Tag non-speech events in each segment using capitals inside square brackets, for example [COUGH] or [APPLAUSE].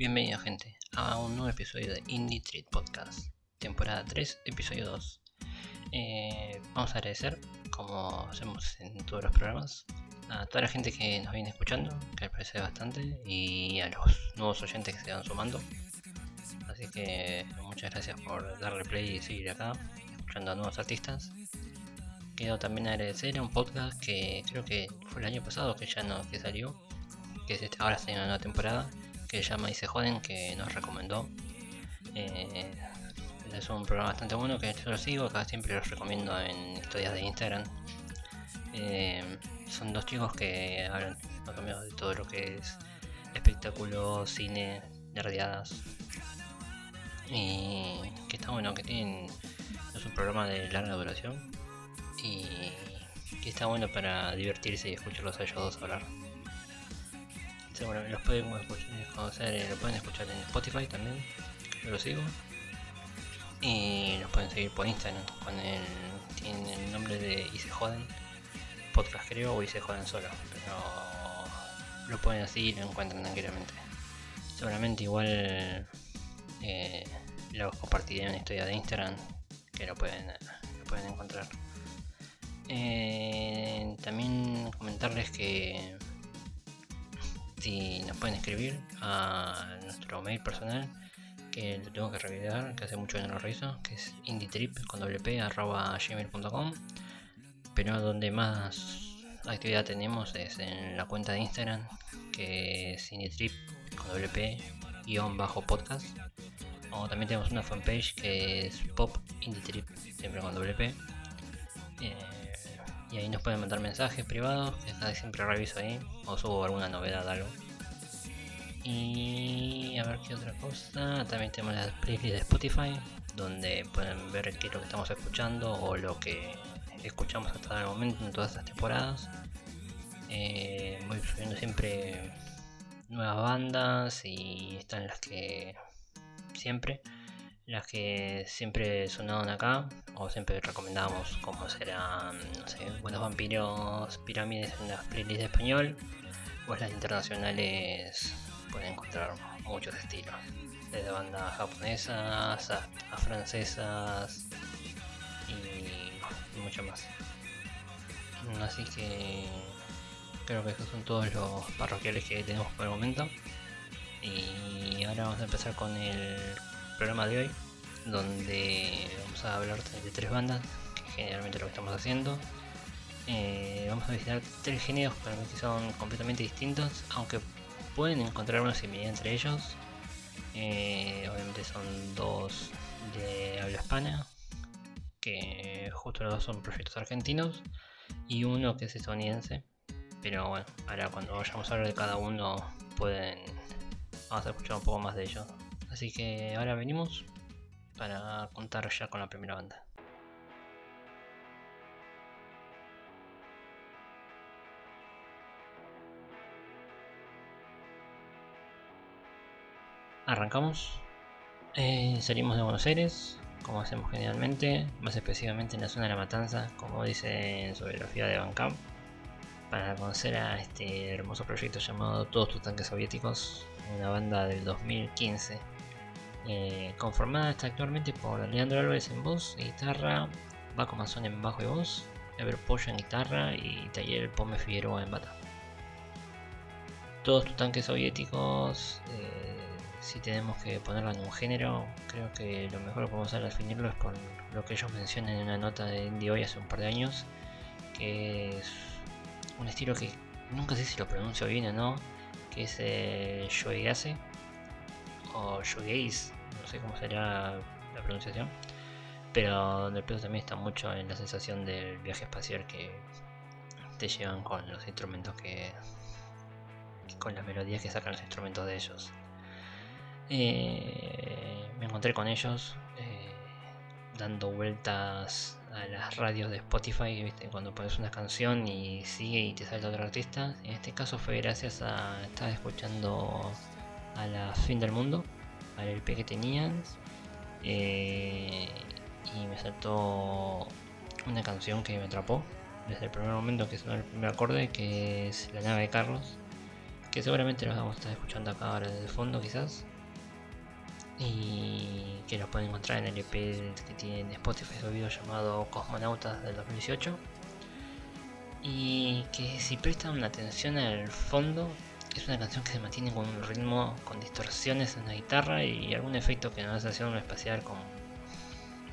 Bienvenida gente a un nuevo episodio de Indie Treat Podcast, temporada 3, episodio 2. Eh, vamos a agradecer, como hacemos en todos los programas, a toda la gente que nos viene escuchando, que aprecia bastante, y a los nuevos oyentes que se van sumando. Así que muchas gracias por darle play y seguir acá, escuchando a nuevos artistas. Quiero también agradecer a un podcast que creo que fue el año pasado que ya no que salió, que es este, ahora está en una nueva temporada, que se llama Y se joden, que nos recomendó. Eh, es un programa bastante bueno que yo lo sigo, acá siempre los recomiendo en historias de Instagram. Eh, son dos chicos que hablan de todo lo que es espectáculo, cine, nerdeadas. Y que está bueno, que tienen. Es un programa de larga duración. Y que está bueno para divertirse y escucharlos a ellos dos hablar los pueden conocer, eh, lo pueden escuchar en Spotify también, yo lo sigo. Y los pueden seguir por Instagram con el, tienen el nombre de Y se joden, podcast creo, o Y se joden solo, pero lo pueden así y lo encuentran tranquilamente. Seguramente igual eh, lo compartiré en la historia de Instagram, que lo pueden, lo pueden encontrar. Eh, también comentarles que si nos pueden escribir a nuestro mail personal que lo tengo que revisar, que hace mucho que no lo reviso, que es indietrip con gmail.com pero donde más actividad tenemos es en la cuenta de Instagram que es indietrip con guion bajo podcast. O también tenemos una fanpage que es pop indietrip siempre con wp y ahí nos pueden mandar mensajes privados, que siempre reviso ahí, o subo alguna novedad, algo. Y a ver qué otra cosa. También tenemos las playlists de Spotify, donde pueden ver qué es lo que estamos escuchando o lo que escuchamos hasta el momento en todas estas temporadas. Eh, voy subiendo siempre nuevas bandas y están las que siempre las que siempre sonaron acá o siempre recomendamos como serán Buenos Vampiros, Pirámides en las playlists de español o las internacionales pueden encontrar muchos estilos. Desde bandas japonesas a, francesas y mucho más. Así que creo que esos son todos los parroquiales que tenemos por el momento. Y ahora vamos a empezar con el programa de hoy, donde vamos a hablar de tres bandas, que generalmente lo que estamos haciendo. Eh, vamos a visitar tres géneros que son completamente distintos, aunque pueden encontrar una similitud entre ellos. Eh, obviamente son dos de habla hispana, que justo los dos son proyectos argentinos, y uno que es estadounidense. Pero bueno, ahora cuando vayamos a hablar de cada uno pueden... Vamos a escuchar un poco más de ellos. Así que ahora venimos para contar ya con la primera banda. Arrancamos. Eh, salimos de Buenos Aires, como hacemos generalmente, más específicamente en la zona de la Matanza, como dice en su biografía de Camp para conocer a este hermoso proyecto llamado Todos tus tanques soviéticos, una banda del 2015 eh, conformada está actualmente por Leandro Álvarez en voz guitarra, Baco Mazón en bajo y voz, Ever Pollo en guitarra y Taller Pome Figueroa en bata. Todos tus tanques soviéticos, eh, si tenemos que ponerlo en un género, creo que lo mejor que podemos hacer definirlo es por lo que ellos mencionan en una nota de Indie hoy hace un par de años, que es un estilo que nunca sé si lo pronuncio bien o no, que es el Shoegaze o no sé cómo será la pronunciación, pero donde el peso también está mucho en la sensación del viaje espacial que te llevan con los instrumentos que. con las melodías que sacan los instrumentos de ellos. Eh, me encontré con ellos eh, dando vueltas a las radios de Spotify, cuando pones una canción y sigue y te sale otro artista. En este caso fue gracias a estar escuchando a la fin del mundo, al LP que tenían. Eh, y me saltó una canción que me atrapó desde el primer momento que sonó el primer acorde, que es La nave de Carlos, que seguramente los vamos a estar escuchando acá ahora de fondo quizás. Y que los pueden encontrar en el EP que tiene Spotify subido llamado Cosmonautas del 2018. Y que si prestan atención al fondo, es una canción que se mantiene con un ritmo, con distorsiones en la guitarra y algún efecto que no es hacer un espacial como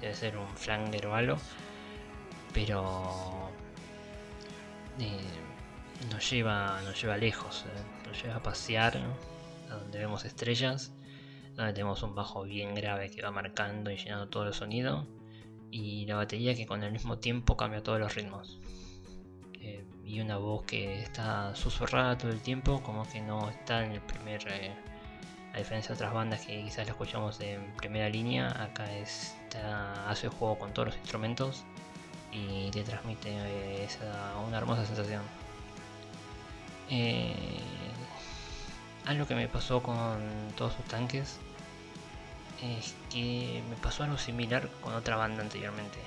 debe ser un flanger o algo. Pero eh, nos lleva, nos lleva lejos, eh, nos lleva a pasear, a donde vemos estrellas, donde tenemos un bajo bien grave que va marcando y llenando todo el sonido, y la batería que con el mismo tiempo cambia todos los ritmos. Eh, y una voz que está susurrada todo el tiempo, como que no está en el primer... Eh, a diferencia de otras bandas que quizás la escuchamos en primera línea, acá está, hace juego con todos los instrumentos y te transmite esa, una hermosa sensación. Eh, algo que me pasó con todos sus tanques es que me pasó algo similar con otra banda anteriormente.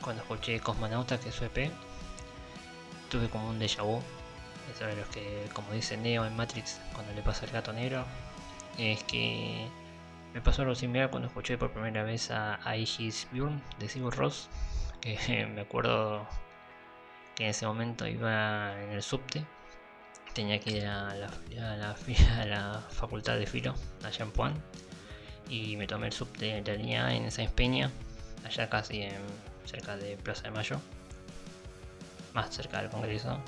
Cuando escuché Cosmonauta, que es su EP, tuve como un déjà vu. Eso de los que, como dice Neo en Matrix, cuando le pasa el gato negro, es que me pasó algo similar cuando escuché por primera vez a Aegis Bjorn de Sigur Ross, que [LAUGHS] me acuerdo que en ese momento iba en el subte tenía que ir a la, [LAUGHS] facultad de filo allá en y me tomé el subte de la línea en esa Peña, allá casi en, cerca de Plaza de Mayo, más cerca del Congreso,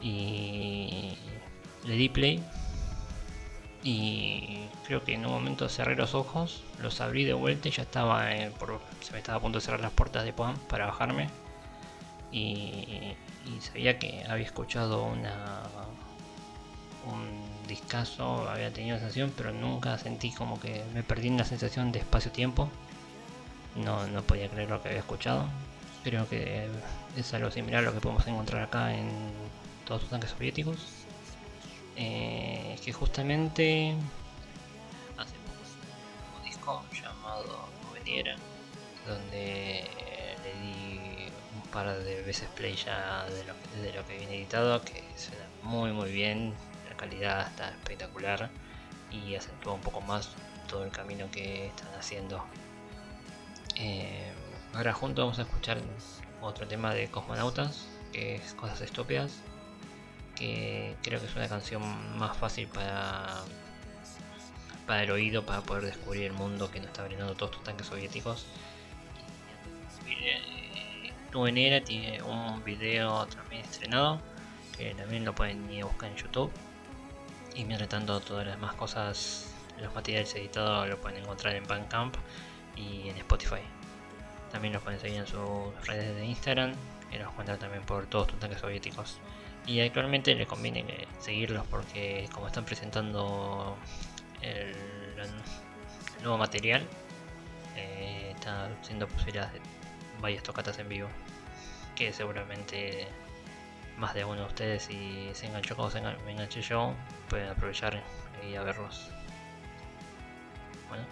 y le di play y creo que en un momento cerré los ojos, los abrí de vuelta y ya estaba por, se me estaba a punto de cerrar las puertas de Puan para bajarme y sabía que había escuchado una un discazo, había tenido sensación, pero nunca sentí como que me perdí en la sensación de espacio-tiempo. No, no podía creer lo que había escuchado. Creo que es algo similar a lo que podemos encontrar acá en todos los tanques soviéticos. Eh, que justamente hace poco un disco llamado Nuveniera, donde le di un par de veces play ya de lo, de lo que viene editado, que suena muy muy bien, calidad está espectacular y acentúa un poco más todo el camino que están haciendo. Eh, ahora juntos vamos a escuchar otro tema de Cosmonautas, que es Cosas Estúpidas, que creo que es una canción más fácil para, para el oído, para poder descubrir el mundo que nos está brindando todos estos tanques soviéticos. Nubenera tiene un video también estrenado, que también lo pueden ir a buscar en YouTube. Y mientras tanto, todas las demás cosas, los materiales editados, lo pueden encontrar en Bandcamp y en Spotify. También los pueden seguir en sus redes de Instagram, y los encuentran también por todos tus tanques soviéticos. Y actualmente les conviene seguirlos porque, como están presentando el, nuevo material, eh, están siendo posibilidades de varias tocatas en vivo que seguramente más de uno de ustedes si se enganchó como se me enganché yo, pueden aprovechar y a verlos. Bueno,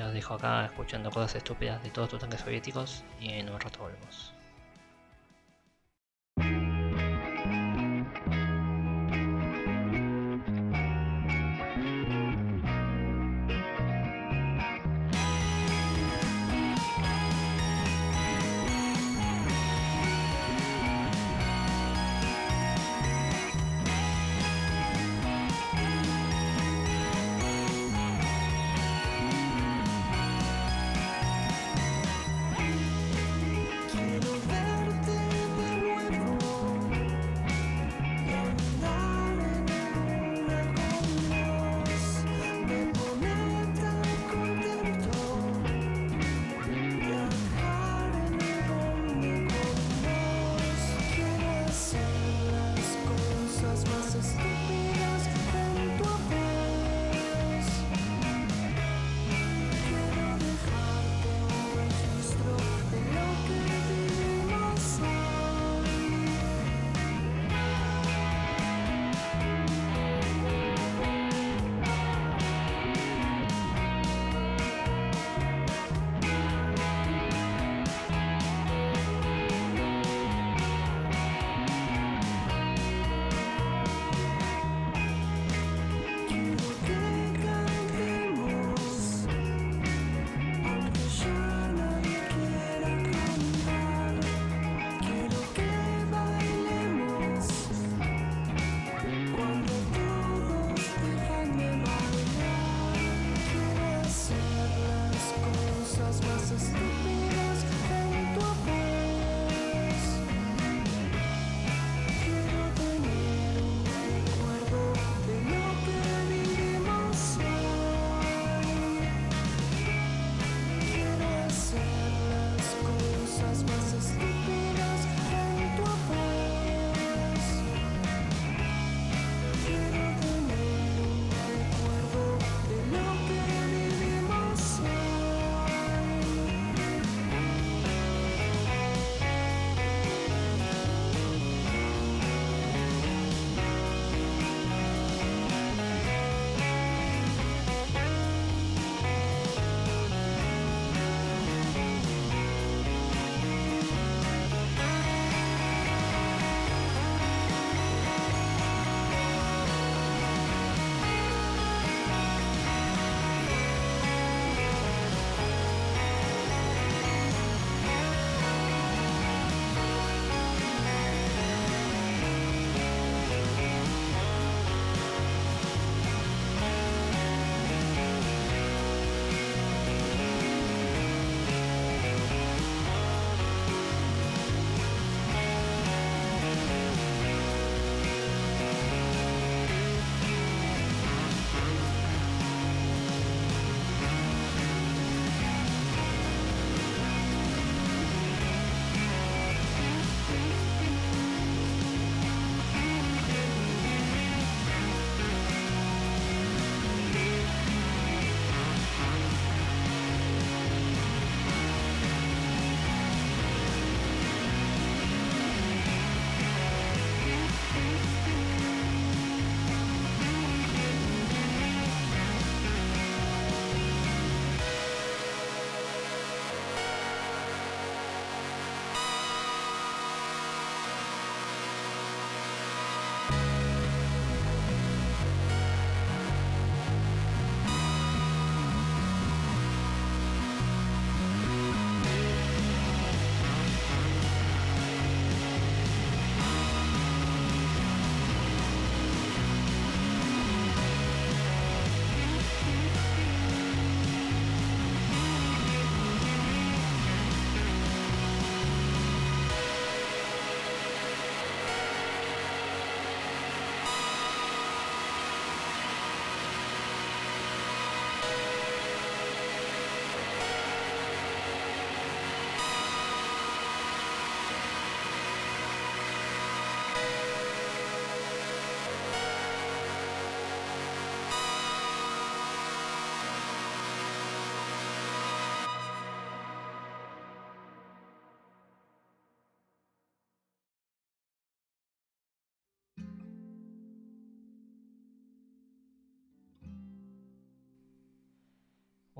ya os dejo acá escuchando cosas estúpidas de todos tus tanques soviéticos y en un rato volvemos.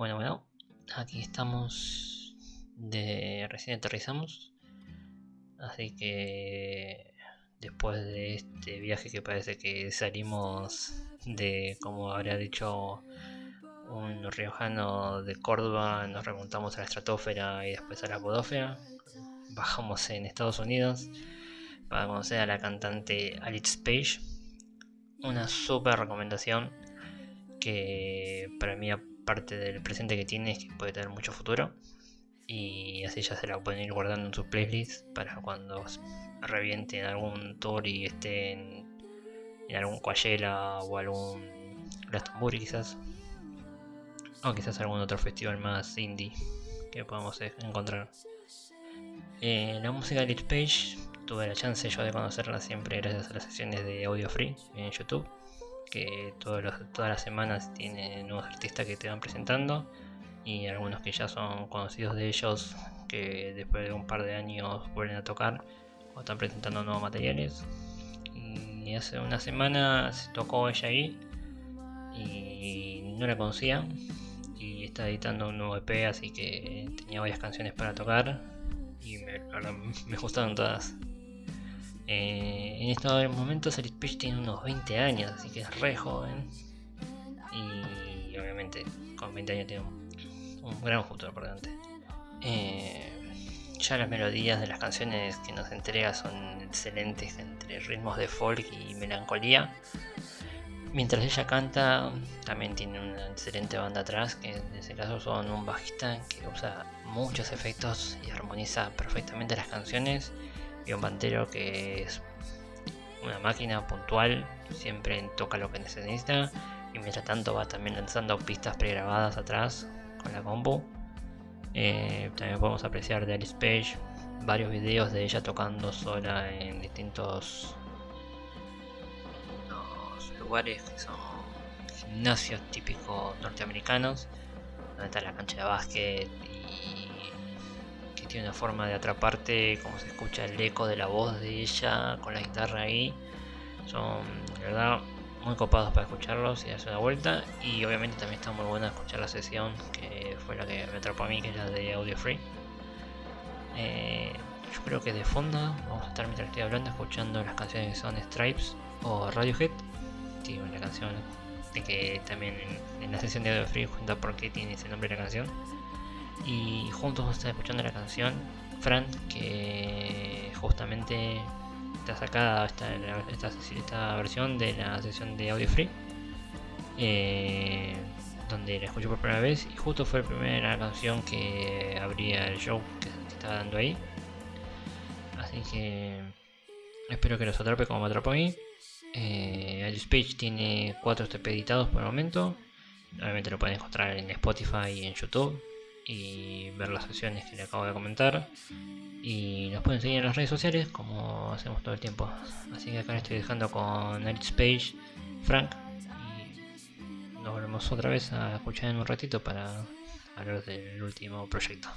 Bueno, bueno, aquí estamos de recién aterrizamos. Así que después de este viaje que parece que salimos de, como habría dicho un riojano de Córdoba, nos remontamos a la estratosfera y después a la podósfera. Bajamos en Estados Unidos para conocer a la cantante Alice Page. Una super recomendación que para mí aparte del presente que tiene es que puede tener mucho futuro. Y así ya se la pueden ir guardando en su playlist para cuando reviente en algún tour y esté en, algún Coachella o algún Glastonbury quizás. O quizás algún otro festival más indie que podamos encontrar. Eh, la música de Lich Page tuve la chance yo de conocerla siempre gracias a las sesiones de audio free en YouTube. Que todas las semanas tiene nuevos artistas que te van presentando. Y algunos que ya son conocidos de ellos que después de un par de años vuelven a tocar o están presentando nuevos materiales. Y hace una semana se tocó ella ahí y no la conocía. Y está editando un nuevo EP, así que tenía varias canciones para tocar y me gustaron todas. Eh, en estos momentos el tiene unos 20 años, así que es re joven. Y obviamente con 20 años tiene un, gran futuro por delante. Eh, ya las melodías de las canciones que nos entrega son excelentes entre ritmos de folk y melancolía. Mientras ella canta, también tiene una excelente banda atrás, que en ese caso son un bajista que usa muchos efectos y armoniza perfectamente las canciones, pantero que es una máquina puntual, siempre toca lo que necesita, y mientras tanto va también lanzando pistas pregrabadas atrás con la combo. Eh, también podemos apreciar de Alice Page varios videos de ella tocando sola en distintos lugares que son gimnasios típicos norteamericanos, donde está la cancha de básquet y tiene una forma de atraparte, como se escucha el eco de la voz de ella con la guitarra ahí. Son, de verdad, muy copados para escucharlos y darse una vuelta. Y obviamente también está muy buena escuchar la sesión, que fue la que me atrapó a mí, que es la de Audio Free. Eh, yo creo que de fondo vamos a estar mientras estoy hablando escuchando las canciones que son Stripes o Radiohead. Tiene una canción de que también en, la sesión de Audio Free cuenta por qué tiene ese nombre la canción. Y juntos vamos a estar escuchando la canción Fran, que justamente está sacada esta, esta, versión de la sesión de audio free eh, donde la escuché por primera vez y justo fue la primera canción que abría el show que, estaba dando ahí. Así que espero que los atrape como me atrapó a mí. Eh, Alice Page tiene cuatro TP editados por el momento. Obviamente lo pueden encontrar en Spotify y en YouTube y ver las sesiones que le acabo de comentar. Y nos pueden seguir en las redes sociales como hacemos todo el tiempo. Así que acá estoy dejando con Alex Page, Frank. Y nos volvemos otra vez a escuchar en un ratito para hablar del último proyecto.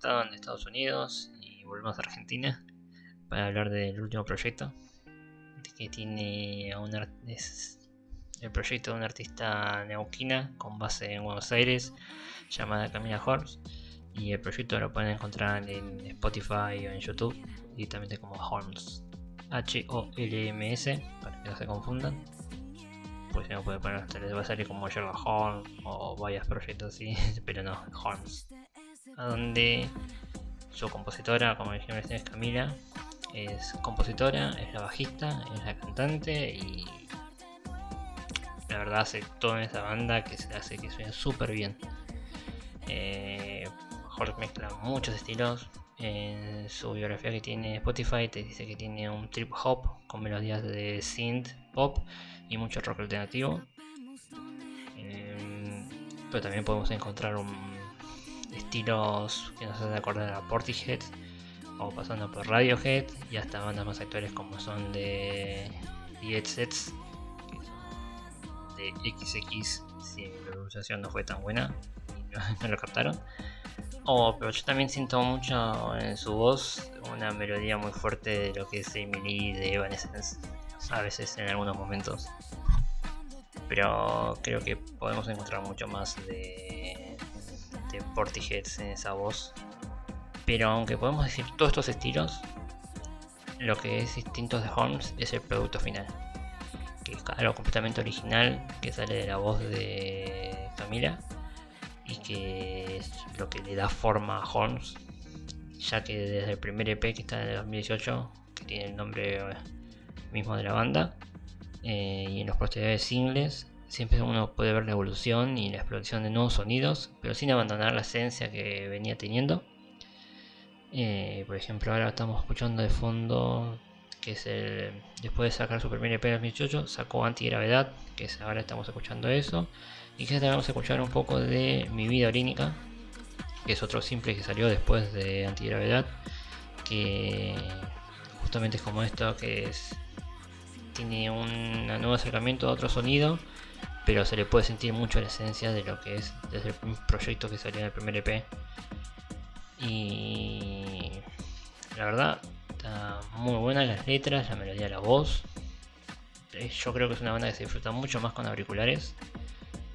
Deportados en Estados Unidos y volvemos a Argentina para hablar del último proyecto que tiene a el proyecto de una artista neuquina con base en Buenos Aires llamada Camila Holmes y el proyecto lo pueden encontrar en Spotify o en YouTube directamente como Holmes H-O-L-M-S para que no se confundan. Pues si no puede poner les va a salir como Sherlock Holmes o varios proyectos así [LAUGHS] pero no Holmes donde su compositora como dijimos es Camila es compositora, es la bajista, es la cantante y la verdad hace todo en esa banda que se hace que suene súper bien. Eh, Jorge mezcla muchos estilos. En su biografía que tiene Spotify te dice que tiene un trip hop con melodías de synth pop y mucho rock alternativo. Eh, pero también podemos encontrar estilos que nos hacen acordar a Portishead o pasando por Radiohead y hasta bandas más actuales como son de The Sets de XX si la pronunciación no fue tan buena y no, [LAUGHS] lo captaron. Oh, pero yo también siento mucho en su voz una melodía muy fuerte de lo que es Emily de Evanescence a veces en algunos momentos. Pero creo que podemos encontrar mucho más de, de Portishead en esa voz pero aunque podemos decir todos estos estilos, lo que es distinto de Holmes es el producto final. Que es algo completamente original que sale de la voz de Camila y que es lo que le da forma a Holmes. Ya que desde el primer EP que está en el 2018, que tiene el nombre mismo de la banda, eh, y en los posteriores singles, siempre uno puede ver la evolución y la exploración de nuevos sonidos, pero sin abandonar la esencia que venía teniendo. Eh, por ejemplo, ahora estamos escuchando de fondo que es el. Después de sacar su primer EP en 2018, sacó Antigravedad, que es, ahora estamos escuchando eso. Y que vamos a escuchar un poco de Mi Vida Orínica, que es otro simple que salió después de Antigravedad, que justamente es como esto, que es. Tiene un nuevo acercamiento a otro sonido, pero se le puede sentir mucho la esencia de lo que es desde el proyecto que salió en el primer EP. Y la verdad, está muy buena las letras, la melodía, la voz. Eh, yo creo que es una banda que se disfruta mucho más con auriculares.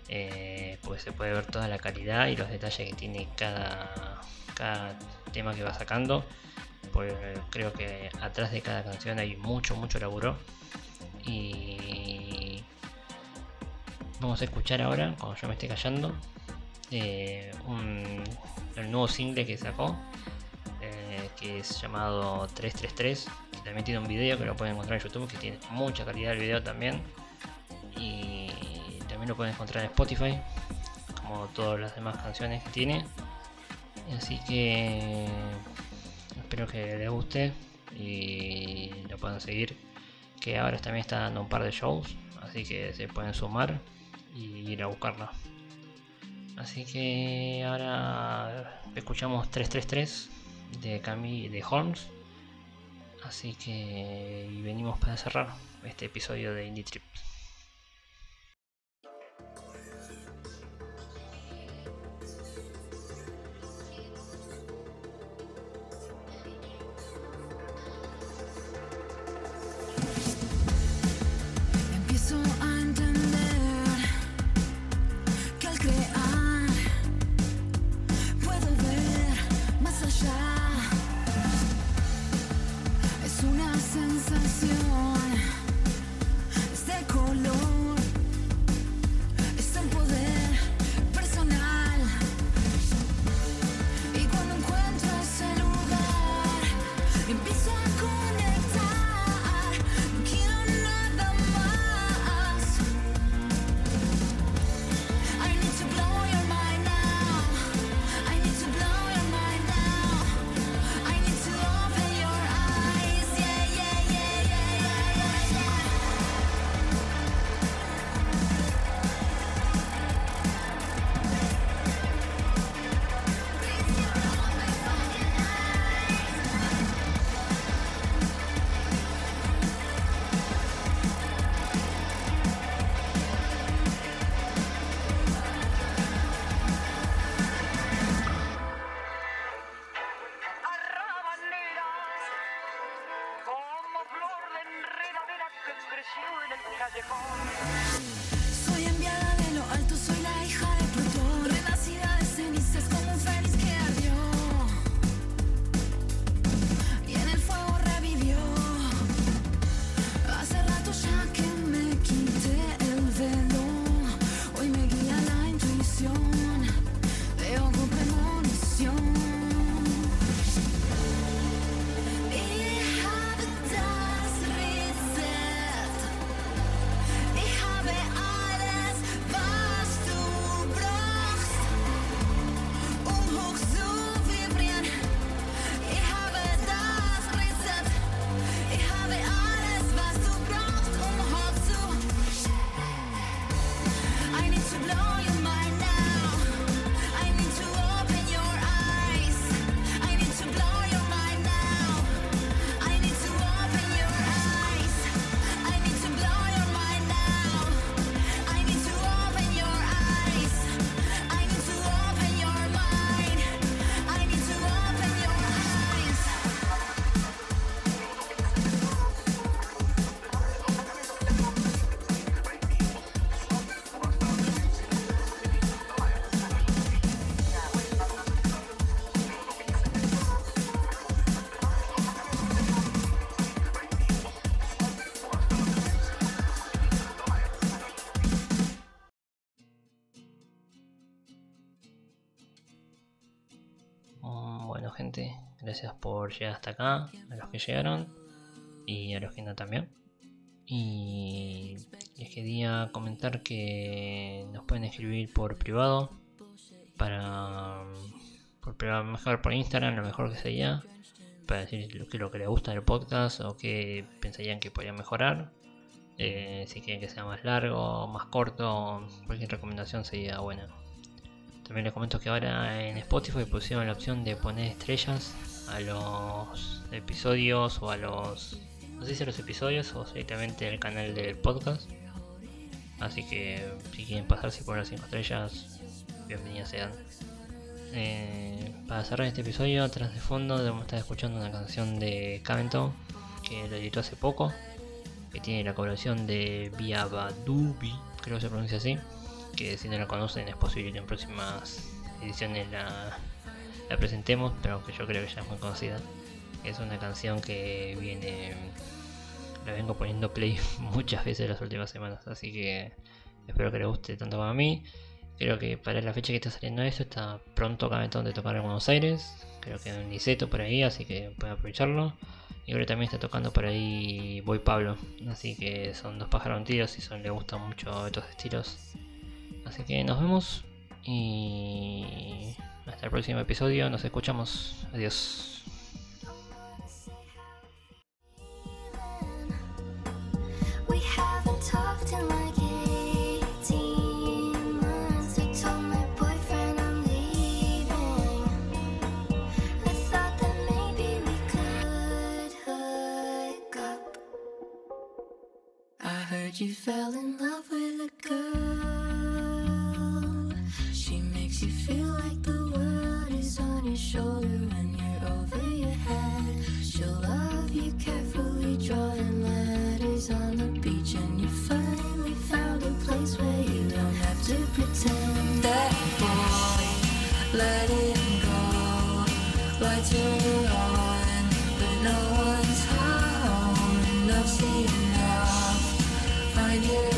Eh, pues se puede ver toda la calidad y los detalles que tiene cada, cada tema que va sacando. Pues creo que atrás de cada canción hay mucho, mucho laburo. Y vamos a escuchar ahora, cuando yo me esté callando, eh, un el nuevo single que sacó, eh, que es llamado 333. Que también tiene un video que lo pueden encontrar en YouTube, que tiene mucha calidad el video también. Y también lo pueden encontrar en Spotify, como todas las demás canciones que tiene. Así que espero que les guste y lo puedan seguir. Que ahora también está dando un par de shows, así que se pueden sumar y ir a buscarla. Así que ahora escuchamos 333 de Camille de Holmes. Así que venimos para cerrar este episodio de Indie Trip. Soy enviada de lo alto, soy la hija de Plutón. Renacida de cenizas como un fénix que ardió. Y en el fuego revivió. Hace rato ya que me quité el velo. Hoy me guía la intuición. Llegar hasta acá, a los que llegaron y a los que no también. Y les quería comentar que nos pueden escribir por privado para por privado, mejor por Instagram, lo mejor que sería para decir lo que, lo que les gusta del podcast o que pensarían que podría mejorar. Eh, si quieren que sea más largo, más corto, cualquier recomendación sería buena. También les comento que ahora en Spotify pusieron la opción de poner estrellas a los episodios o a los. No sé si a los episodios o directamente al canal del podcast. Así que si quieren pasarse por las 5 estrellas, bienvenidas sean. Eh, para cerrar este episodio, atrás de fondo debemos estar escuchando una canción de Cavento que lo editó hace poco. Que tiene la colaboración de Via Badubi, creo que se pronuncia así que si no la conocen es posible que en próximas ediciones la, la presentemos, pero que yo creo que ya es muy conocida. Es una canción que viene, la vengo poniendo play [LAUGHS] muchas veces las últimas semanas, así que espero que les guste tanto como a mí. Creo que para la fecha que está saliendo esto está pronto Cabentón de tocar en Buenos Aires, creo que en Niceto por ahí, así que pueden aprovecharlo. Y que también está tocando por ahí Voy Pablo, así que son dos pájaros un tiro si son, les gustan mucho estos estilos. Así que nos vemos y hasta el próximo episodio. Nos escuchamos. Adiós. We haven't talked in like 18 months. I told my boyfriend I'm leaving. I thought that maybe we could hook up. I heard you fell in love with a girl. shoulder when you're over your head. She'll love you carefully, drawing letters on the beach, and you finally found a place where you don't have to pretend. That boy, let it go. Lights are on, but no one's home. Enough, see enough. Find your